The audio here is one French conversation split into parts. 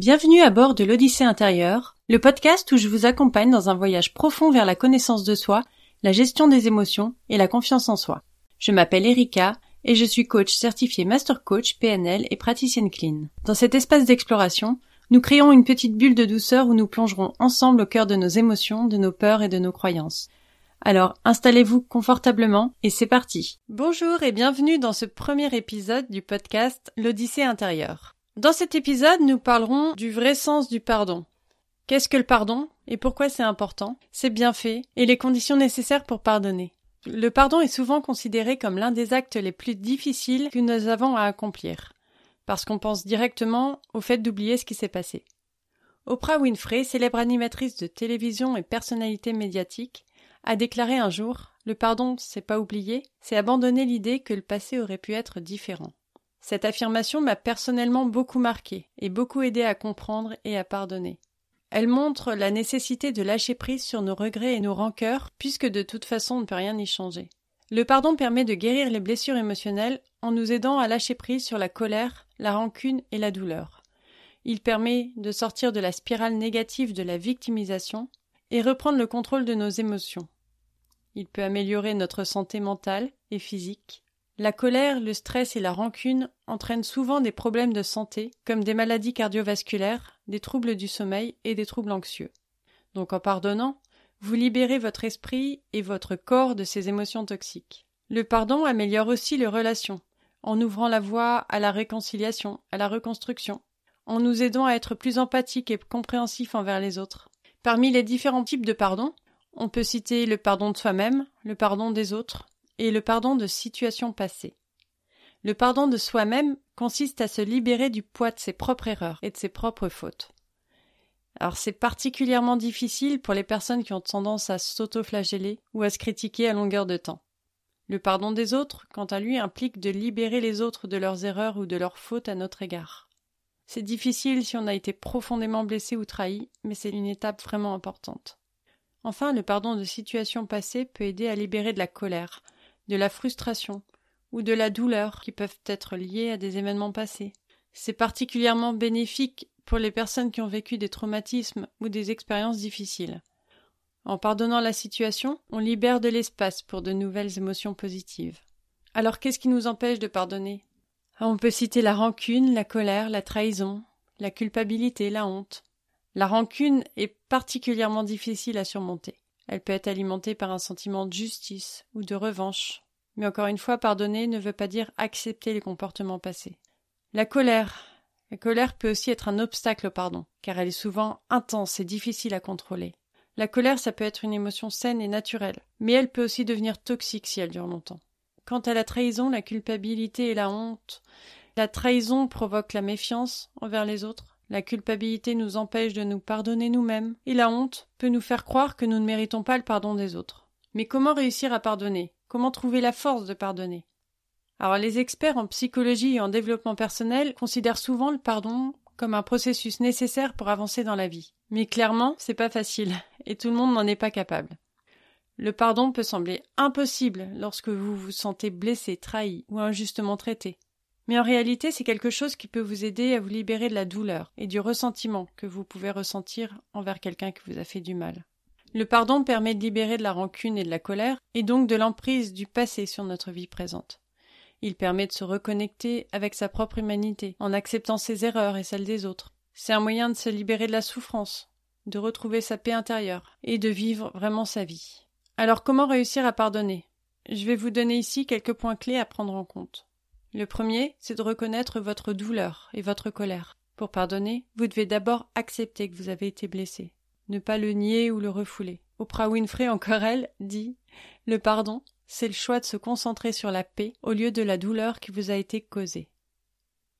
Bienvenue à bord de l'Odyssée intérieure, le podcast où je vous accompagne dans un voyage profond vers la connaissance de soi, la gestion des émotions et la confiance en soi. Je m'appelle Erika et je suis coach certifié Master Coach PNL et praticienne clean. Dans cet espace d'exploration, nous créons une petite bulle de douceur où nous plongerons ensemble au cœur de nos émotions, de nos peurs et de nos croyances. Alors installez-vous confortablement et c'est parti. Bonjour et bienvenue dans ce premier épisode du podcast L'Odyssée intérieure. Dans cet épisode, nous parlerons du vrai sens du pardon. Qu'est-ce que le pardon et pourquoi c'est important, ses bienfaits et les conditions nécessaires pour pardonner. Le pardon est souvent considéré comme l'un des actes les plus difficiles que nous avons à accomplir, parce qu'on pense directement au fait d'oublier ce qui s'est passé. Oprah Winfrey, célèbre animatrice de télévision et personnalité médiatique, a déclaré un jour Le pardon, c'est pas oublier, c'est abandonner l'idée que le passé aurait pu être différent. Cette affirmation m'a personnellement beaucoup marqué et beaucoup aidé à comprendre et à pardonner. Elle montre la nécessité de lâcher prise sur nos regrets et nos rancœurs, puisque de toute façon on ne peut rien y changer. Le pardon permet de guérir les blessures émotionnelles en nous aidant à lâcher prise sur la colère, la rancune et la douleur. Il permet de sortir de la spirale négative de la victimisation et reprendre le contrôle de nos émotions. Il peut améliorer notre santé mentale et physique, la colère, le stress et la rancune entraînent souvent des problèmes de santé, comme des maladies cardiovasculaires, des troubles du sommeil et des troubles anxieux. Donc en pardonnant, vous libérez votre esprit et votre corps de ces émotions toxiques. Le pardon améliore aussi les relations, en ouvrant la voie à la réconciliation, à la reconstruction, en nous aidant à être plus empathiques et compréhensifs envers les autres. Parmi les différents types de pardon, on peut citer le pardon de soi-même, le pardon des autres, et le pardon de situations passées. Le pardon de soi-même consiste à se libérer du poids de ses propres erreurs et de ses propres fautes. Alors c'est particulièrement difficile pour les personnes qui ont tendance à s'auto-flageller ou à se critiquer à longueur de temps. Le pardon des autres, quant à lui, implique de libérer les autres de leurs erreurs ou de leurs fautes à notre égard. C'est difficile si on a été profondément blessé ou trahi, mais c'est une étape vraiment importante. Enfin, le pardon de situations passées peut aider à libérer de la colère, de la frustration ou de la douleur qui peuvent être liées à des événements passés. C'est particulièrement bénéfique pour les personnes qui ont vécu des traumatismes ou des expériences difficiles. En pardonnant la situation, on libère de l'espace pour de nouvelles émotions positives. Alors qu'est-ce qui nous empêche de pardonner? On peut citer la rancune, la colère, la trahison, la culpabilité, la honte. La rancune est particulièrement difficile à surmonter. Elle peut être alimentée par un sentiment de justice ou de revanche. Mais encore une fois, pardonner ne veut pas dire accepter les comportements passés. La colère. La colère peut aussi être un obstacle au pardon, car elle est souvent intense et difficile à contrôler. La colère, ça peut être une émotion saine et naturelle, mais elle peut aussi devenir toxique si elle dure longtemps. Quant à la trahison, la culpabilité et la honte, la trahison provoque la méfiance envers les autres, la culpabilité nous empêche de nous pardonner nous-mêmes, et la honte peut nous faire croire que nous ne méritons pas le pardon des autres. Mais comment réussir à pardonner? Comment trouver la force de pardonner? Alors les experts en psychologie et en développement personnel considèrent souvent le pardon comme un processus nécessaire pour avancer dans la vie. Mais clairement, c'est pas facile, et tout le monde n'en est pas capable. Le pardon peut sembler impossible lorsque vous vous sentez blessé, trahi ou injustement traité. Mais en réalité, c'est quelque chose qui peut vous aider à vous libérer de la douleur et du ressentiment que vous pouvez ressentir envers quelqu'un qui vous a fait du mal. Le pardon permet de libérer de la rancune et de la colère, et donc de l'emprise du passé sur notre vie présente. Il permet de se reconnecter avec sa propre humanité, en acceptant ses erreurs et celles des autres. C'est un moyen de se libérer de la souffrance, de retrouver sa paix intérieure, et de vivre vraiment sa vie. Alors comment réussir à pardonner? Je vais vous donner ici quelques points clés à prendre en compte. Le premier, c'est de reconnaître votre douleur et votre colère. Pour pardonner, vous devez d'abord accepter que vous avez été blessé, ne pas le nier ou le refouler. Oprah Winfrey, encore elle, dit Le pardon, c'est le choix de se concentrer sur la paix au lieu de la douleur qui vous a été causée.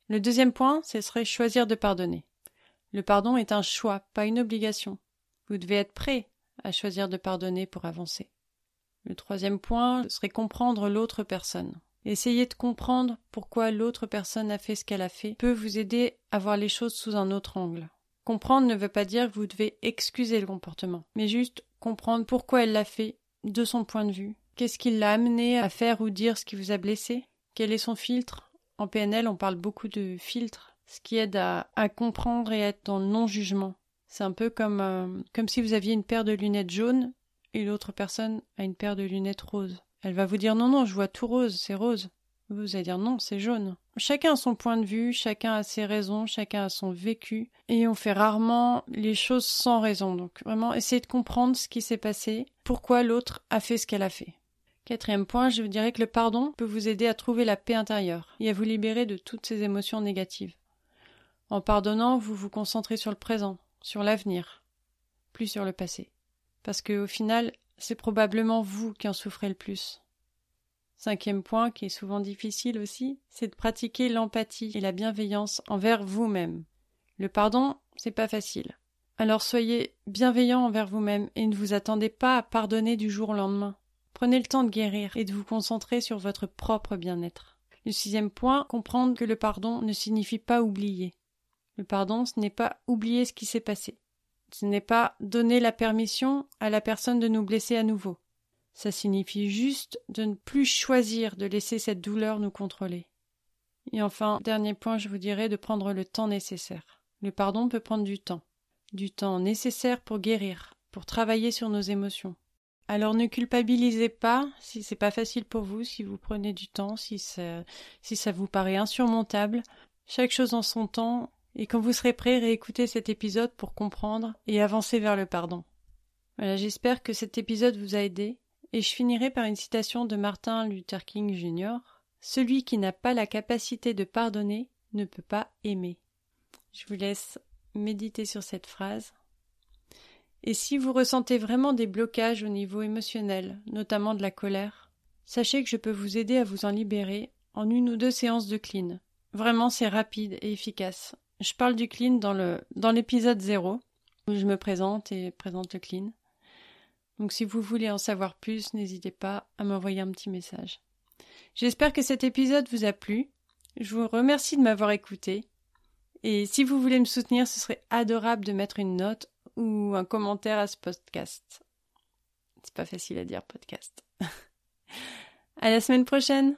Le deuxième point, ce serait choisir de pardonner. Le pardon est un choix, pas une obligation. Vous devez être prêt à choisir de pardonner pour avancer. Le troisième point serait comprendre l'autre personne. Essayer de comprendre pourquoi l'autre personne a fait ce qu'elle a fait peut vous aider à voir les choses sous un autre angle. Comprendre ne veut pas dire que vous devez excuser le comportement, mais juste comprendre pourquoi elle l'a fait de son point de vue. Qu'est-ce qui l'a amené à faire ou dire ce qui vous a blessé? Quel est son filtre? En PNL, on parle beaucoup de filtre. ce qui aide à, comprendre et à être dans le non-jugement. C'est un peu comme, euh, comme si vous aviez une paire de lunettes jaunes et l'autre personne a une paire de lunettes roses. Elle va vous dire non, non, je vois tout rose, c'est rose. Vous allez dire non, c'est jaune. Chacun a son point de vue, chacun a ses raisons, chacun a son vécu, et on fait rarement les choses sans raison. Donc vraiment, essayez de comprendre ce qui s'est passé, pourquoi l'autre a fait ce qu'elle a fait. Quatrième point, je vous dirais que le pardon peut vous aider à trouver la paix intérieure et à vous libérer de toutes ces émotions négatives. En pardonnant, vous vous concentrez sur le présent, sur l'avenir, plus sur le passé. Parce que, au final, c'est probablement vous qui en souffrez le plus. Cinquième point, qui est souvent difficile aussi, c'est de pratiquer l'empathie et la bienveillance envers vous-même. Le pardon, c'est pas facile. Alors soyez bienveillant envers vous-même et ne vous attendez pas à pardonner du jour au lendemain. Prenez le temps de guérir et de vous concentrer sur votre propre bien-être. Le sixième point, comprendre que le pardon ne signifie pas oublier. Le pardon, ce n'est pas oublier ce qui s'est passé. Ce n'est pas donner la permission à la personne de nous blesser à nouveau. Ça signifie juste de ne plus choisir de laisser cette douleur nous contrôler. Et enfin, dernier point, je vous dirais de prendre le temps nécessaire. Le pardon peut prendre du temps. Du temps nécessaire pour guérir, pour travailler sur nos émotions, alors ne culpabilisez pas si c'est pas facile pour vous, si vous prenez du temps, si ça, si ça vous paraît insurmontable. Chaque chose en son temps, et quand vous serez prêt, réécoutez cet épisode pour comprendre et avancer vers le pardon. Voilà, j'espère que cet épisode vous a aidé, et je finirai par une citation de Martin Luther King Jr. Celui qui n'a pas la capacité de pardonner ne peut pas aimer. Je vous laisse méditer sur cette phrase. Et si vous ressentez vraiment des blocages au niveau émotionnel, notamment de la colère, sachez que je peux vous aider à vous en libérer en une ou deux séances de clean. Vraiment, c'est rapide et efficace. Je parle du clean dans le, dans l'épisode 0, où je me présente et présente le clean. Donc si vous voulez en savoir plus, n'hésitez pas à m'envoyer un petit message. J'espère que cet épisode vous a plu. Je vous remercie de m'avoir écouté. Et si vous voulez me soutenir, ce serait adorable de mettre une note ou un commentaire à ce podcast. C'est pas facile à dire podcast. à la semaine prochaine!